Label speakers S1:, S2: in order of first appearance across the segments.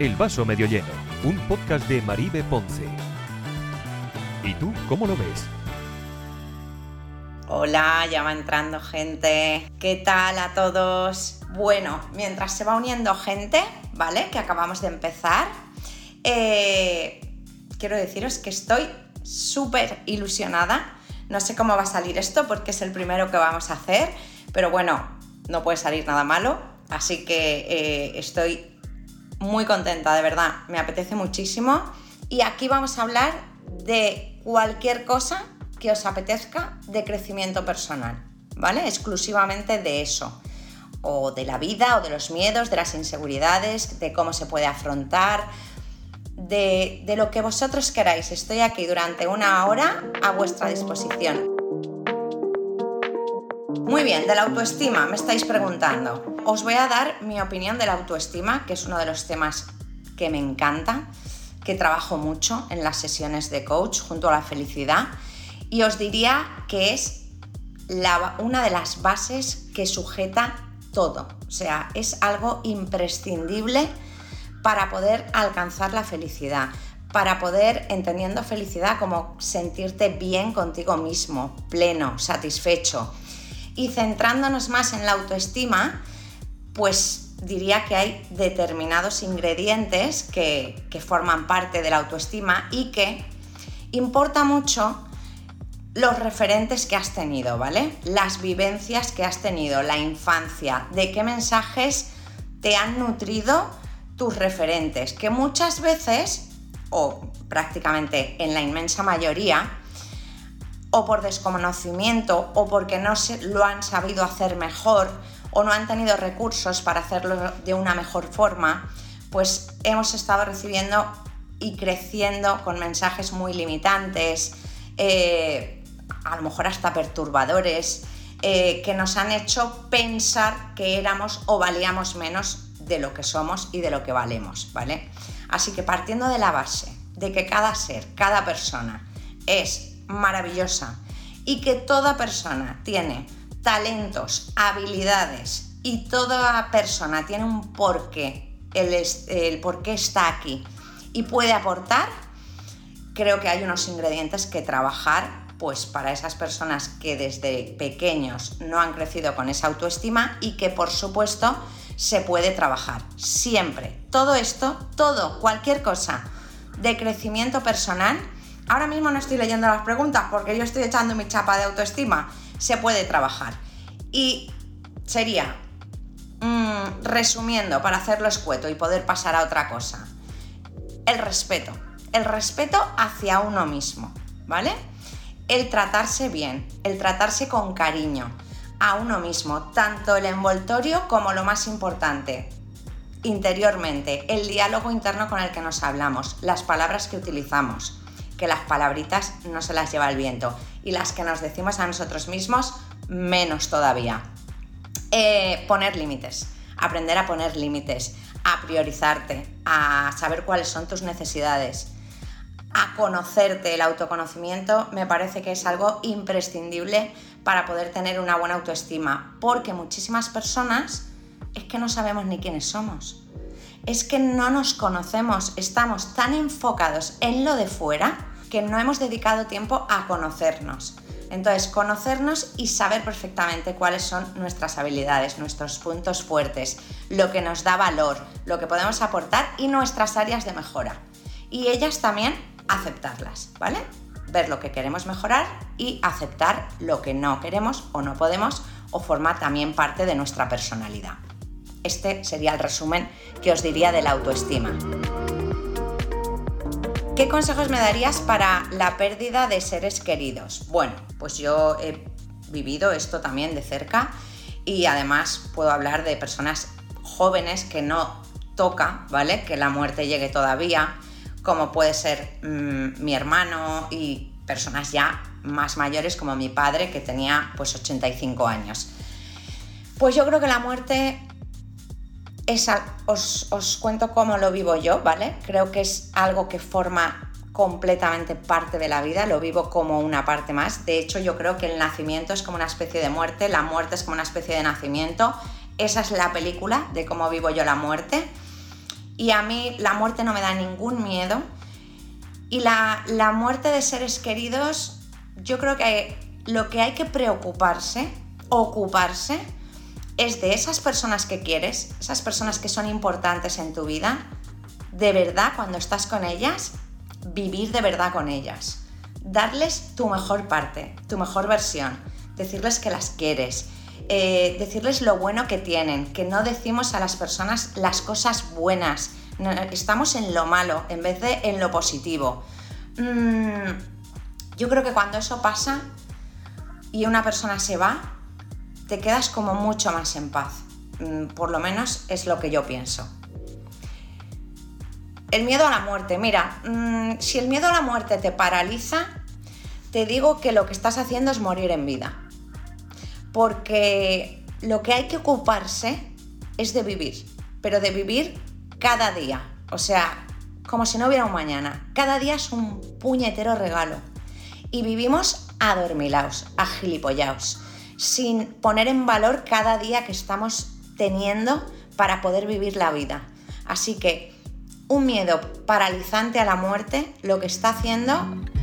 S1: El vaso medio lleno, un podcast de Maribe Ponce. ¿Y tú cómo lo ves?
S2: Hola, ya va entrando gente. ¿Qué tal a todos? Bueno, mientras se va uniendo gente, ¿vale? Que acabamos de empezar, eh, quiero deciros que estoy súper ilusionada. No sé cómo va a salir esto porque es el primero que vamos a hacer, pero bueno, no puede salir nada malo. Así que eh, estoy muy contenta, de verdad, me apetece muchísimo. Y aquí vamos a hablar de cualquier cosa que os apetezca de crecimiento personal, ¿vale? Exclusivamente de eso. O de la vida, o de los miedos, de las inseguridades, de cómo se puede afrontar, de, de lo que vosotros queráis. Estoy aquí durante una hora a vuestra disposición. Muy bien, de la autoestima me estáis preguntando. Os voy a dar mi opinión de la autoestima, que es uno de los temas que me encanta, que trabajo mucho en las sesiones de coach junto a la felicidad. Y os diría que es una de las bases que sujeta todo. O sea, es algo imprescindible para poder alcanzar la felicidad, para poder, entendiendo felicidad como sentirte bien contigo mismo, pleno, satisfecho y centrándonos más en la autoestima, pues diría que hay determinados ingredientes que, forman parte de la autoestima y que importa mucho los referentes que has tenido, ¿vale? Las vivencias que has tenido, la infancia, de qué mensajes te han nutrido tus referentes, que muchas veces, o prácticamente en la inmensa mayoría, o por desconocimiento o porque no lo han sabido hacer mejor o no han tenido recursos para hacerlo de una mejor forma, pues hemos estado recibiendo y creciendo con mensajes muy limitantes, eh, a lo mejor hasta perturbadores, eh, que nos han hecho pensar que éramos o valíamos menos de lo que somos y de lo que valemos, ¿vale? Así que partiendo de la base de que cada ser, cada persona es maravillosa y que toda persona tiene talentos, habilidades y toda persona tiene un porqué, el, el por qué está aquí y puede aportar, creo que hay unos ingredientes que trabajar pues para esas personas que desde pequeños no han crecido con esa autoestima y que por supuesto se puede trabajar siempre. Todo esto, todo, cualquier cosa de crecimiento personal Ahora mismo no estoy leyendo las preguntas porque yo estoy echando mi chapa de autoestima. Se puede trabajar. Y sería, mm, resumiendo, para hacerlo escueto y poder pasar a otra cosa, el respeto. El respeto hacia uno mismo, ¿vale? El tratarse bien, el tratarse con cariño a uno mismo, tanto el envoltorio como lo más importante, interiormente, el diálogo interno con el que nos hablamos, las palabras que utilizamos que las palabritas no se las lleva el viento y las que nos decimos a nosotros mismos, menos todavía. Eh, poner límites, aprender a poner límites, a priorizarte, a saber cuáles son tus necesidades, a conocerte. El autoconocimiento me parece que es algo imprescindible para poder tener una buena autoestima, porque muchísimas personas es que no sabemos ni quiénes somos. Es que no nos conocemos, estamos tan enfocados en lo de fuera que no hemos dedicado tiempo a conocernos. Entonces, conocernos y saber perfectamente cuáles son nuestras habilidades, nuestros puntos fuertes, lo que nos da valor, lo que podemos aportar y nuestras áreas de mejora. Y ellas también aceptarlas, ¿vale? Ver lo que queremos mejorar y aceptar lo que no queremos o no podemos o forma también parte de nuestra personalidad. Este sería el resumen que os diría de la autoestima. ¿Qué consejos me darías para la pérdida de seres queridos? Bueno, pues yo he vivido esto también de cerca y además puedo hablar de personas jóvenes que no toca, ¿vale? Que la muerte llegue todavía, como puede ser mm, mi hermano y personas ya más mayores como mi padre que tenía pues 85 años. Pues yo creo que la muerte os, cuento cómo lo vivo yo, ¿vale? Creo que es algo que forma completamente parte de la vida, lo vivo como una parte más. De hecho, yo creo que el nacimiento es como una especie de muerte, la muerte es como una especie de nacimiento. Esa es la película de cómo vivo yo la muerte. y a mí la muerte no me da ningún miedo. Y la, la muerte de seres queridos, yo creo que lo que hay que preocuparse, ocuparse, es de esas personas que quieres, esas personas que son importantes en tu vida, de verdad cuando estás con ellas, vivir de verdad con ellas. Darles tu mejor parte, tu mejor versión, decirles que las quieres, eh, decirles lo bueno que tienen, que no decimos a las personas las cosas buenas, estamos en lo malo en vez de en lo positivo. Mm, yo creo que cuando eso pasa y una persona se va, te quedas como mucho más en paz. Mm, por lo menos es lo que yo pienso. El miedo a la muerte. Mira, mm, si el miedo a la muerte te paraliza, te digo que lo que estás haciendo es morir en vida. Porque lo que hay que ocuparse es de vivir, pero de vivir cada día. O sea, como si no hubiera un mañana. Cada día es un puñetero regalo. Y vivimos adormilaos, agilipollaos sin poner en valor cada día que estamos teniendo para poder vivir la vida. Así que un miedo paralizante a la muerte lo que está haciendo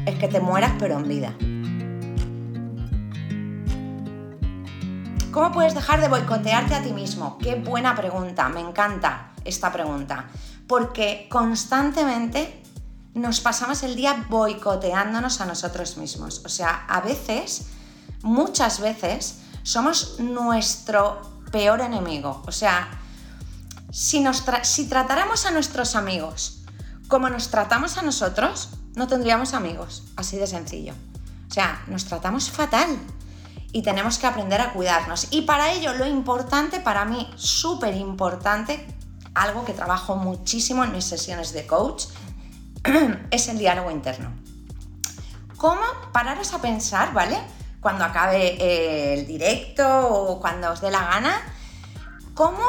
S2: es que te mueras pero en vida. ¿Cómo puedes dejar de boicotearte a ti mismo? Qué buena pregunta, me encanta esta pregunta, porque constantemente nos pasamos el día boicoteándonos a nosotros mismos. O sea, a veces muchas veces somos nuestro peor enemigo. O sea, si, si tratáramos a nuestros amigos como nos tratamos a nosotros, no tendríamos amigos. Así de sencillo. O sea, nos tratamos fatal y tenemos que aprender a cuidarnos. Y para ello lo importante, para mí súper importante, algo que trabajo muchísimo en mis sesiones de coach, es el diálogo interno. ¿Cómo pararos a pensar, ¿vale? Cuando acabe eh, el directo o cuando os dé la gana, cómo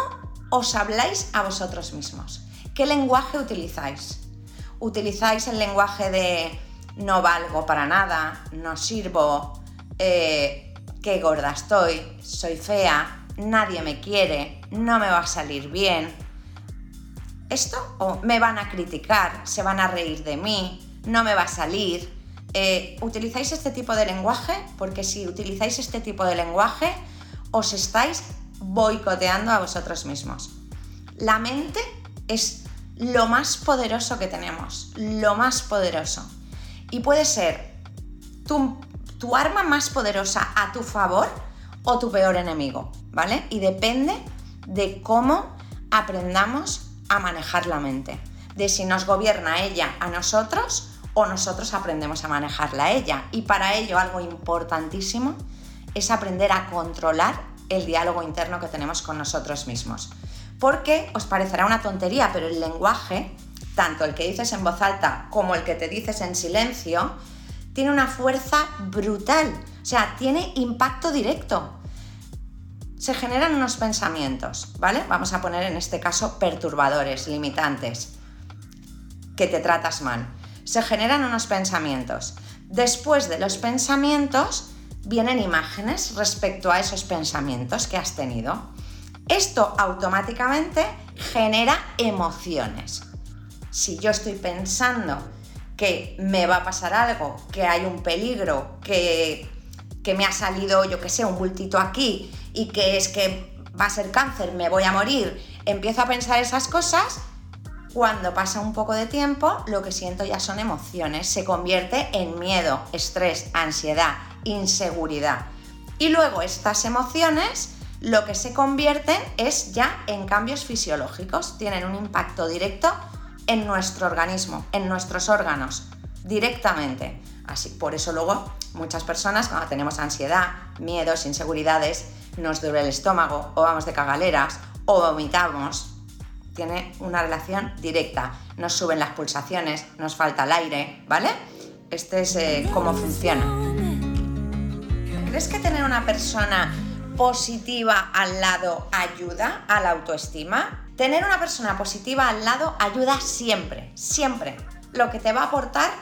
S2: os habláis a vosotros mismos. ¿Qué lenguaje utilizáis? ¿Utilizáis el lenguaje de no valgo para nada, no sirvo, eh, qué gorda estoy, soy fea, nadie me quiere, no me va a salir bien? ¿Esto? ¿O me van a criticar, se van a reír de mí, no me va a salir? Eh, ¿Utilizáis este tipo de lenguaje? Porque si utilizáis este tipo de lenguaje, os estáis boicoteando a vosotros mismos. La mente es lo más poderoso que tenemos, lo más poderoso. Y puede ser tu, tu arma más poderosa a tu favor o tu peor enemigo, ¿vale? Y depende de cómo aprendamos a manejar la mente, de si nos gobierna ella a nosotros o nosotros aprendemos a manejarla ella. Y para ello algo importantísimo es aprender a controlar el diálogo interno que tenemos con nosotros mismos. Porque os parecerá una tontería, pero el lenguaje, tanto el que dices en voz alta como el que te dices en silencio, tiene una fuerza brutal, o sea, tiene impacto directo. Se generan unos pensamientos, ¿vale? Vamos a poner en este caso perturbadores, limitantes, que te tratas mal se generan unos pensamientos. Después de los pensamientos vienen imágenes respecto a esos pensamientos que has tenido. Esto automáticamente genera emociones. Si yo estoy pensando que me va a pasar algo, que hay un peligro, que, que me ha salido, yo que sé, un bultito aquí y que es que va a ser cáncer, me voy a morir, empiezo a pensar esas cosas, cuando pasa un poco de tiempo, lo que siento ya son emociones, se convierte en miedo, estrés, ansiedad, inseguridad. Y luego estas emociones lo que se convierten es ya en cambios fisiológicos, tienen un impacto directo en nuestro organismo, en nuestros órganos, directamente. Así, por eso luego muchas personas cuando tenemos ansiedad, miedos, inseguridades, nos duele el estómago o vamos de cagaleras o vomitamos tiene una relación directa. Nos suben las pulsaciones, nos falta el aire, ¿vale? Este es eh, cómo funciona. ¿Crees que tener una persona positiva al lado ayuda a la autoestima? Tener una persona positiva al lado ayuda siempre, siempre. Lo que te va a aportar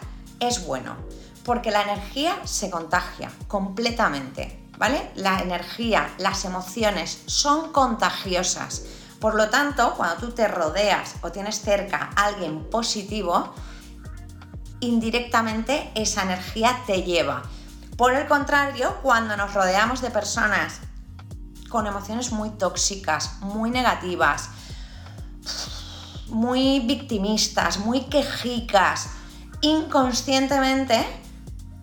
S2: es bueno, porque la energía se contagia completamente, ¿vale? La energía, las emociones son contagiosas Por lo tanto, cuando tú te rodeas o tienes cerca a alguien positivo, indirectamente esa energía te lleva. Por el contrario, cuando nos rodeamos de personas con emociones muy tóxicas, muy negativas, muy victimistas, muy quejicas, inconscientemente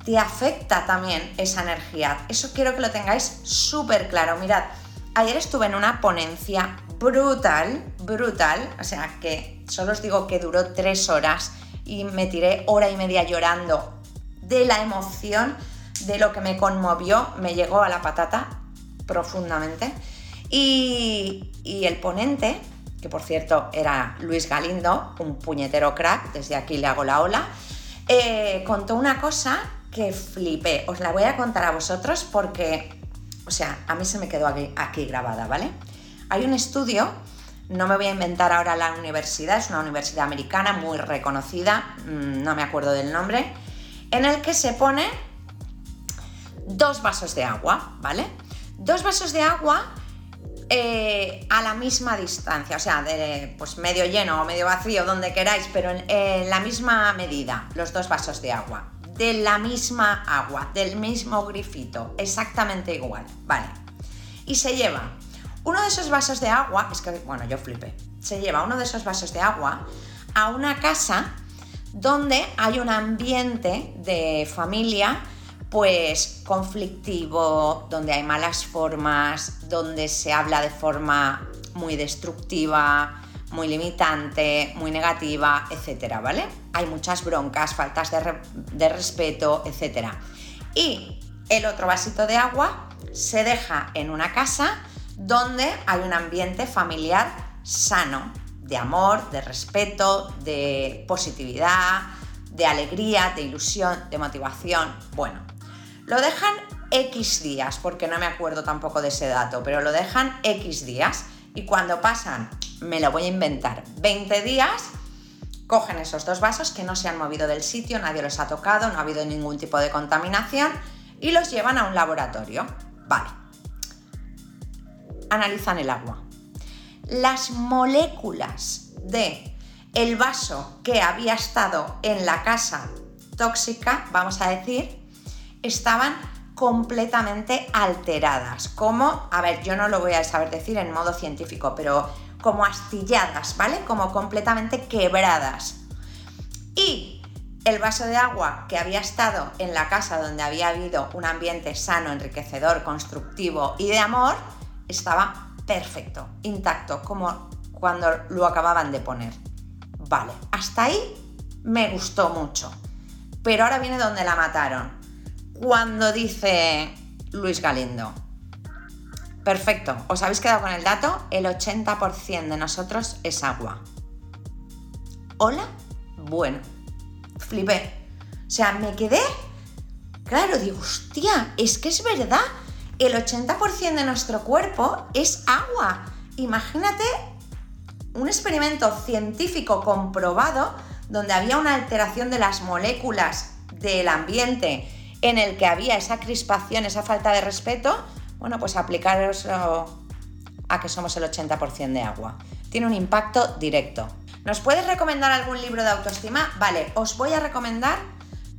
S2: te afecta también esa energía. Eso quiero que lo tengáis súper claro. Mirad, ayer estuve en una ponencia brutal, brutal, o sea que solo os digo que duró tres horas y me tiré hora y media llorando de la emoción, de lo que me conmovió, me llegó a la patata profundamente. Y, el ponente, que por cierto era Luis Galindo, un puñetero crack, desde aquí le hago la ola, eh, contó una cosa que flipé. Os la voy a contar a vosotros porque, o sea, a mí se me quedó aquí, aquí grabada, ¿vale? Hay un estudio no me voy a inventar ahora la universidad, es una universidad americana muy reconocida, mm, no me acuerdo del nombre, en el que se pone dos vasos de agua, ¿vale? Dos vasos de agua eh, a la misma distancia, o sea, de pues medio lleno o medio vacío, donde queráis, pero en la misma medida, los dos vasos de agua, de la misma agua, del mismo grifito, exactamente igual, ¿vale? Y se lleva uno de esos vasos de agua, es que, bueno, yo flipé, se lleva uno de esos vasos de agua a una casa donde hay un ambiente de familia pues conflictivo, donde hay malas formas, donde se habla de forma muy destructiva, muy limitante, muy negativa, etcétera, ¿vale? Hay muchas broncas, faltas de, de respeto, etcétera. Y el otro vasito de agua se deja en una casa donde hay un ambiente familiar sano, de amor, de respeto, de positividad, de alegría, de ilusión, de motivación. Bueno, lo dejan X días, porque no me acuerdo tampoco de ese dato, pero lo dejan X días y cuando pasan, me lo voy a inventar, 20 días, cogen esos dos vasos que no se han movido del sitio, nadie los ha tocado, no ha habido ningún tipo de contaminación y los llevan a un laboratorio. Vale analizan el agua. Las moléculas de el vaso que había estado en la casa tóxica, vamos a decir, estaban completamente alteradas, como, a ver, yo no lo voy a saber decir en modo científico, pero como astilladas, ¿vale? Como completamente quebradas. Y el vaso de agua que había estado en la casa donde había habido un ambiente sano, enriquecedor, constructivo y de amor, estaba perfecto, intacto, como cuando lo acababan de poner. Vale, hasta ahí me gustó mucho. Pero ahora viene donde la mataron. Cuando dice Luis Galindo. Perfecto, ¿os habéis quedado con el dato? El 80% de nosotros es agua. ¿Hola? Bueno, flipé. O sea, me quedé... Claro, digo, hostia, es que es verdad el 80% de nuestro cuerpo es agua. Imagínate un experimento científico comprobado donde había una alteración de las moléculas del ambiente en el que había esa crispación, esa falta de respeto, bueno, pues aplicaros a que somos el 80% de agua. Tiene un impacto directo. ¿Nos puedes recomendar algún libro de autoestima? Vale, os voy a recomendar,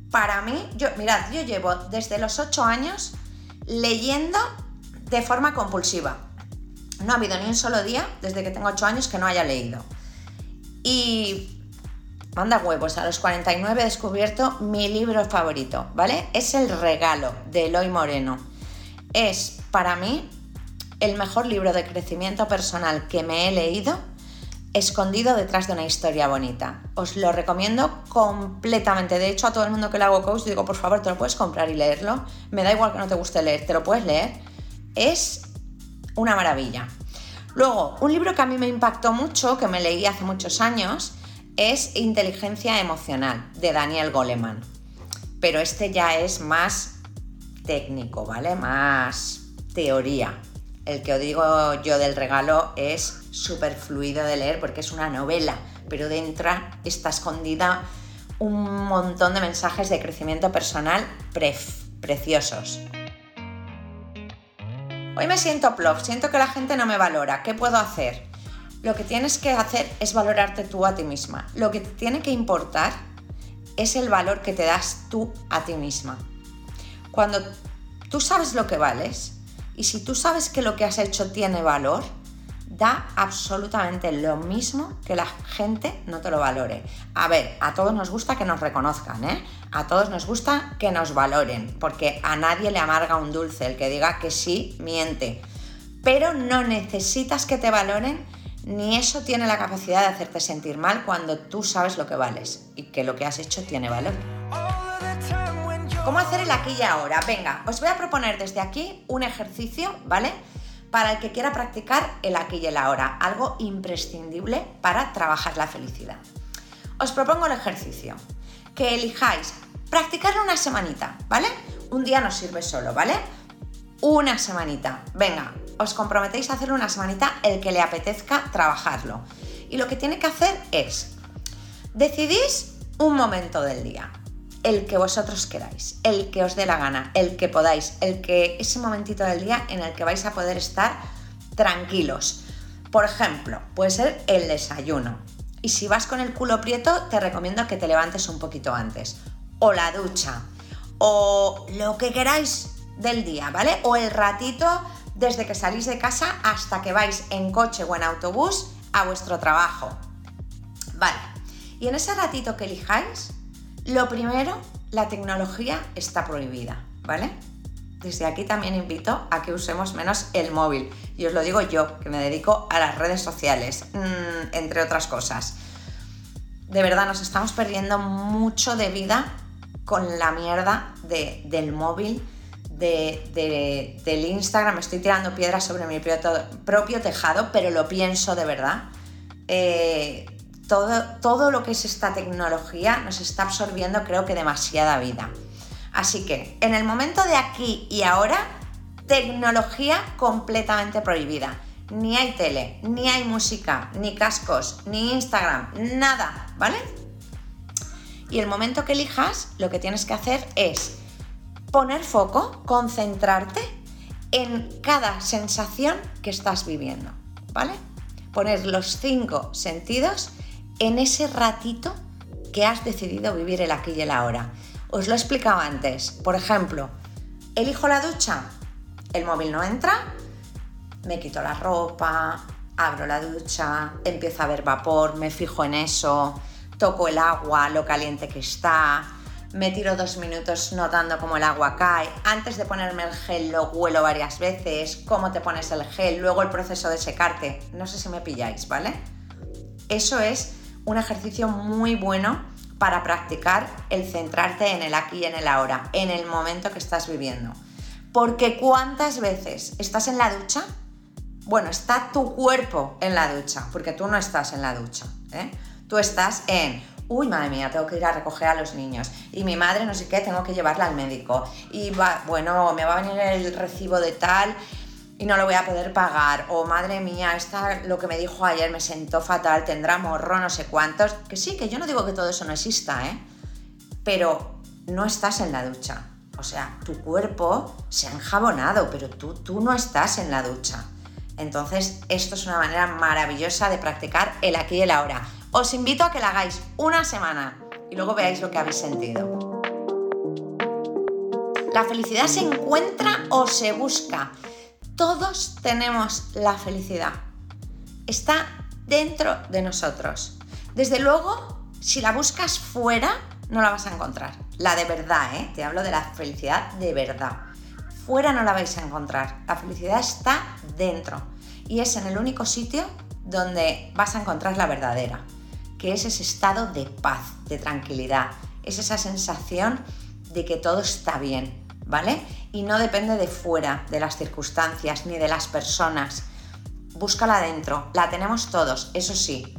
S2: para mí, yo, mirad, yo llevo desde los 8 años leyendo de forma compulsiva. No ha habido ni un solo día desde que tengo 8 años que no haya leído. Y manda huevos, a los 49 he descubierto mi libro favorito, ¿vale? Es El regalo de Eloy Moreno. Es para mí el mejor libro de crecimiento personal que me he leído escondido detrás de una historia bonita. Os lo recomiendo completamente. De hecho, a todo el mundo que le hago coach digo, por favor, te lo puedes comprar y leerlo. Me da igual que no te guste leer, te lo puedes leer. Es una maravilla. Luego, un libro que a mí me impactó mucho, que me leí hace muchos años, es Inteligencia Emocional, de Daniel Goleman. Pero este ya es más técnico, ¿vale? Más teoría. El que os digo yo del regalo es súper fluido de leer porque es una novela, pero dentro está escondida un montón de mensajes de crecimiento personal preciosos. Hoy me siento plof, siento que la gente no me valora. ¿Qué puedo hacer? lo que tienes que hacer es valorarte tú a ti misma. Lo que tiene que importar es el valor que te das tú a ti misma. Cuando tú sabes lo que vales y si tú sabes que lo que has hecho tiene valor, da absolutamente lo mismo que la gente no te lo valore. A ver, a todos nos gusta que nos reconozcan, ¿eh? A todos nos gusta que nos valoren, porque a nadie le amarga un dulce. El que diga que sí, miente. Pero no necesitas que te valoren, ni eso tiene la capacidad de hacerte sentir mal cuando tú sabes lo que vales y que lo que has hecho tiene valor. ¿Cómo hacer el aquí y ahora? Venga, os voy a proponer desde aquí un ejercicio, ¿vale? para el que quiera practicar el aquí y el ahora, algo imprescindible para trabajar la felicidad. Os propongo el ejercicio, que elijáis practicarlo una semanita, ¿vale? Un día no sirve solo, ¿vale? Una semanita. Venga, os comprometéis a hacerlo una semanita el que le apetezca trabajarlo. Y lo que tiene que hacer es, decidís un momento del día, el que vosotros queráis, el que os dé la gana, el que podáis, el que ese momentito del día en el que vais a poder estar tranquilos. Por ejemplo, puede ser el desayuno. Y si vas con el culo prieto, te recomiendo que te levantes un poquito antes. O la ducha. O lo que queráis del día, ¿vale? O el ratito desde que salís de casa hasta que vais en coche o en autobús a vuestro trabajo. Vale. Y en ese ratito que elijáis, lo primero, la tecnología está prohibida, ¿vale? Desde aquí también invito a que usemos menos el móvil. Y os lo digo yo, que me dedico a las redes sociales, mm, entre otras cosas. De verdad, nos estamos perdiendo mucho de vida con la mierda del móvil, del Instagram. Estoy tirando piedras sobre mi propio, tejado, pero lo pienso de verdad. Eh, todo, lo que es esta tecnología nos está absorbiendo creo que demasiada vida. Así que en el momento de aquí y ahora, tecnología completamente prohibida. Ni hay tele, ni hay música, ni cascos, ni Instagram, nada, ¿vale? Y el momento que elijas, lo que tienes que hacer es poner foco, concentrarte en cada sensación que estás viviendo, ¿vale? Poner los cinco sentidos en ese ratito que has decidido vivir el aquí y el ahora. Os lo he explicado antes. Por ejemplo, elijo la ducha, el móvil no entra, me quito la ropa, abro la ducha, empiezo a ver vapor, me fijo en eso, toco el agua, lo caliente que está, me tiro dos minutos notando cómo el agua cae. Antes de ponerme el gel lo huelo varias veces, cómo te pones el gel, luego el proceso de secarte. No sé si me pilláis, ¿vale? Eso es un ejercicio muy bueno para practicar el centrarte en el aquí y en el ahora, en el momento que estás viviendo. Porque cuántas veces estás en la ducha, bueno, está tu cuerpo en la ducha, porque tú no estás en la ducha, ¿eh? tú estás en, uy, madre mía, tengo que ir a recoger a los niños, y mi madre no sé qué, tengo que llevarla al médico, y va, bueno, me va a venir el recibo de tal, y no lo voy a poder pagar, o madre mía, esta, lo que me dijo ayer me sentó fatal, tendrá morro, no sé cuántos, que sí, que yo no digo que todo eso no exista, ¿eh? Pero no estás en la ducha. O sea, tu cuerpo se ha enjabonado, pero tú, tú no estás en la ducha. Entonces, esto es una manera maravillosa de practicar el aquí y el ahora. Os invito a que la hagáis una semana y luego veáis lo que habéis sentido. La felicidad se encuentra o se busca. Todos tenemos la felicidad. Está dentro de nosotros. Desde luego, si la buscas fuera, no la vas a encontrar. La de verdad, ¿eh? Te hablo de la felicidad de verdad. Fuera no la vais a encontrar. La felicidad está dentro. Y es en el único sitio donde vas a encontrar la verdadera, que es ese estado de paz, de tranquilidad. Es esa sensación de que todo está bien, ¿vale? Y no depende de fuera, de las circunstancias ni de las personas. Búscala adentro, la tenemos todos, eso sí.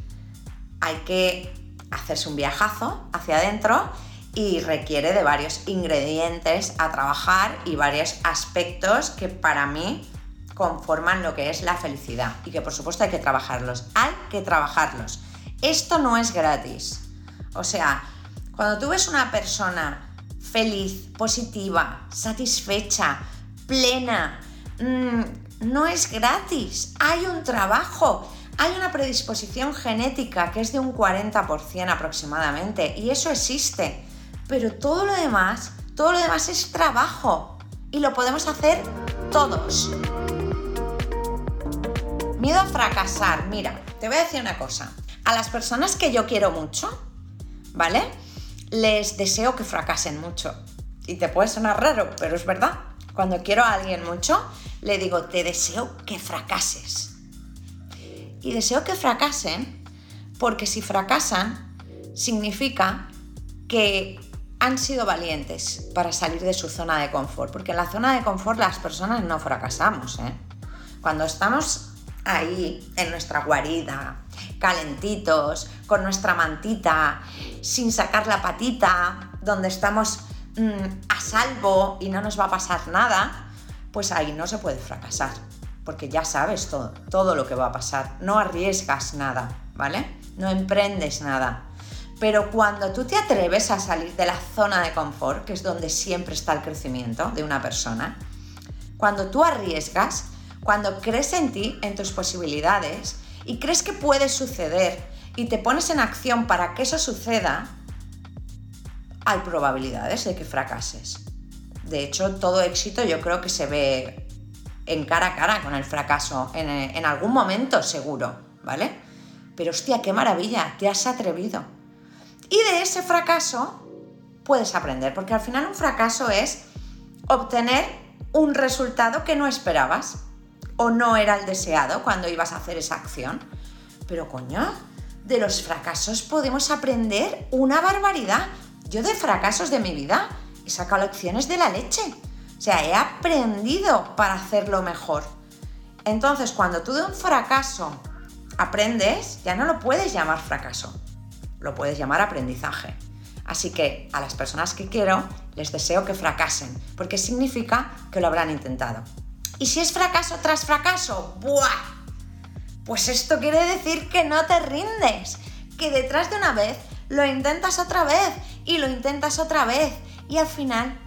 S2: Hay que hacerse un viajazo hacia adentro y requiere de varios ingredientes a trabajar y varios aspectos que para mí conforman lo que es la felicidad y que por supuesto hay que trabajarlos, hay que trabajarlos. Esto no es gratis. O sea, cuando tú ves una persona feliz, positiva, satisfecha, plena. Mm, no es gratis, hay un trabajo, Hay una predisposición genética que es de un 40% aproximadamente y eso existe. Pero todo lo demás, todo lo demás es trabajo y lo podemos hacer todos. Miedo a fracasar. Mira, te voy a decir una cosa. A las personas que yo quiero mucho, ¿vale? Les deseo que fracasen mucho. Y te puede sonar raro, pero es verdad. Cuando quiero a alguien mucho, le digo, te deseo que fracases. Y deseo que fracasen porque si fracasan, significa que han sido valientes para salir de su zona de confort. Porque en la zona de confort las personas no fracasamos. ¿eh? Cuando estamos ahí en nuestra guarida, calentitos, con nuestra mantita, sin sacar la patita, donde estamos mm, a salvo y no nos va a pasar nada, pues ahí no se puede fracasar, porque ya sabes todo, todo lo que va a pasar, no arriesgas nada, ¿vale? No emprendes nada. Pero cuando tú te atreves a salir de la zona de confort, que es donde siempre está el crecimiento de una persona, cuando tú arriesgas, cuando crees en ti, en tus posibilidades, y crees que puede suceder y te pones en acción para que eso suceda, hay probabilidades de que fracases. De hecho, todo éxito yo creo que se ve en cara a cara con el fracaso, en, en algún momento seguro, ¿vale? Pero hostia, qué maravilla, te has atrevido. Y de ese fracaso puedes aprender, porque al final un fracaso es obtener un resultado que no esperabas o no era el deseado cuando ibas a hacer esa acción. Pero coño, de los fracasos podemos aprender una barbaridad. Yo de fracasos de mi vida he sacado lecciones de la leche. O sea, he aprendido para hacerlo mejor. Entonces, cuando tú de un fracaso aprendes, ya no lo puedes llamar fracaso, lo puedes llamar aprendizaje. Así que a las personas que quiero les deseo que fracasen, porque significa que lo habrán intentado. Y si es fracaso tras fracaso, ¡buah! Pues esto quiere decir que no te rindes, que detrás de una vez lo intentas otra vez y lo intentas otra vez y al final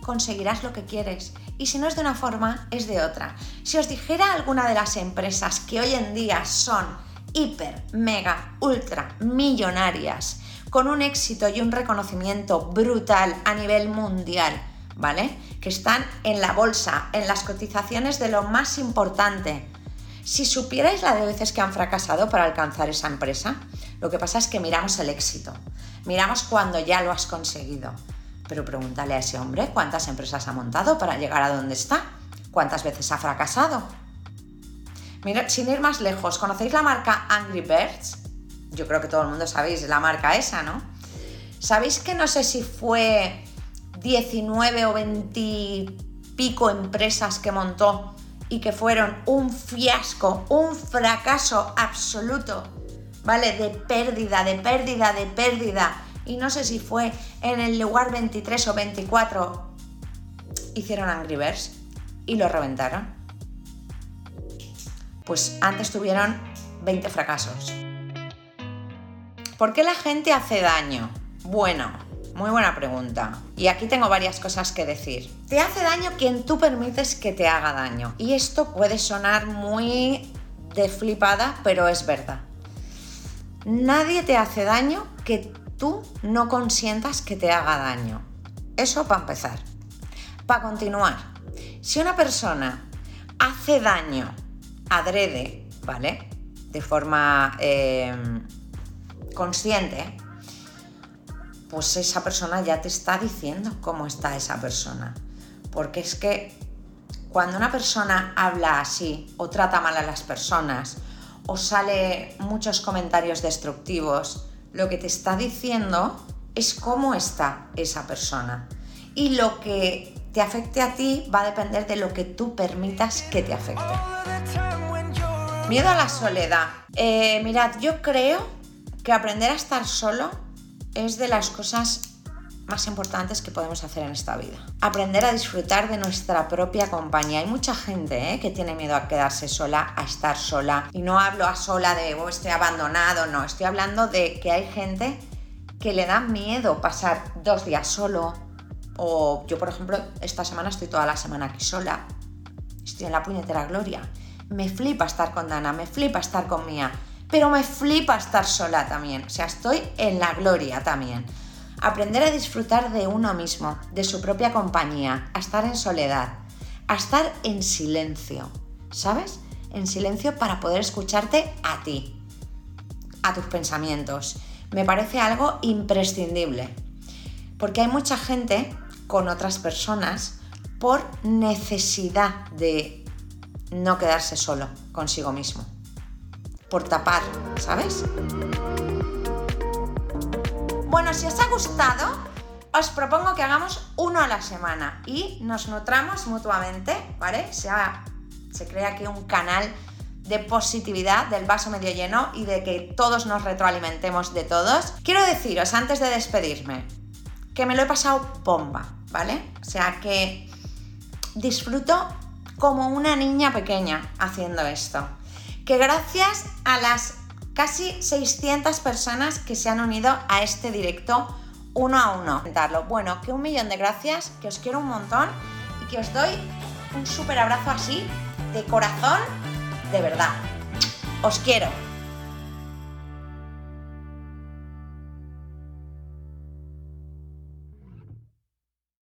S2: conseguirás lo que quieres. Y si no es de una forma, es de otra. Si os dijera alguna de las empresas que hoy en día son hiper, mega, ultra millonarias, con un éxito y un reconocimiento brutal a nivel mundial, ¿vale? Que están en la bolsa, en las cotizaciones de lo más importante. Si supierais la de veces que han fracasado para alcanzar esa empresa, lo que pasa es que miramos el éxito, miramos cuando ya lo has conseguido. Pero pregúntale a ese hombre cuántas empresas ha montado para llegar a donde está, cuántas veces ha fracasado. Mira, sin ir más lejos, ¿conocéis la marca Angry Birds? Yo creo que todo el mundo sabéis la marca esa, ¿no? ¿Sabéis que no sé si fue 19 o 20 pico empresas que montó y que fueron un fiasco, un fracaso absoluto, ¿vale? De pérdida, de pérdida, de pérdida. Y no sé si fue en el lugar 23 o 24, hicieron Angry y lo reventaron. Pues antes tuvieron 20 fracasos. ¿Por qué la gente hace daño? Bueno, muy buena pregunta. Y aquí tengo varias cosas que decir. Te hace daño quien tú permites que te haga daño. Y esto puede sonar muy de flipada, pero es verdad. Nadie te hace daño que tú no consientas que te haga daño. Eso para empezar. Para continuar, si una persona hace daño adrede, ¿vale? De forma eh, consciente, pues esa persona ya te está diciendo cómo está esa persona. Porque es que cuando una persona habla así o trata mal a las personas o sale muchos comentarios destructivos, lo que te está diciendo es cómo está esa persona. Y lo que te afecte a ti va a depender de lo que tú permitas que te afecte. Miedo a la soledad. Eh, mirad, yo creo que aprender a estar solo es de las cosas más importantes que podemos hacer en esta vida. Aprender a disfrutar de nuestra propia compañía. Hay mucha gente ¿eh? que tiene miedo a quedarse sola, a estar sola. Y no hablo a sola de oh, estoy abandonado, no. Estoy hablando de que hay gente que le da miedo pasar dos días solo. O yo, por ejemplo, esta semana estoy toda la semana aquí sola. Estoy en la puñetera gloria. me flipa estar con Dana, me flipa estar con Mía, pero me flipa estar sola también. O sea, estoy en la gloria también. Aprender a disfrutar de uno mismo, de su propia compañía, a estar en soledad, a estar en silencio, ¿sabes? En silencio para poder escucharte a ti, a tus pensamientos. Me parece algo imprescindible. Porque hay mucha gente con otras personas por necesidad de no quedarse solo consigo mismo. Por tapar, ¿sabes? Bueno, si os ha gustado, os propongo que hagamos uno a la semana y nos nutramos mutuamente, ¿vale? se crea aquí un canal de positividad del vaso medio lleno y de que todos nos retroalimentemos de todos. Quiero deciros, antes de despedirme, que me lo he pasado bomba, ¿vale? O sea que disfruto como una niña pequeña haciendo esto. Que gracias a las casi 600 personas que se han unido a este directo uno a uno. Bueno, que un millón de gracias, que os quiero un montón y que os doy un súper abrazo así, de corazón, de verdad. Os quiero.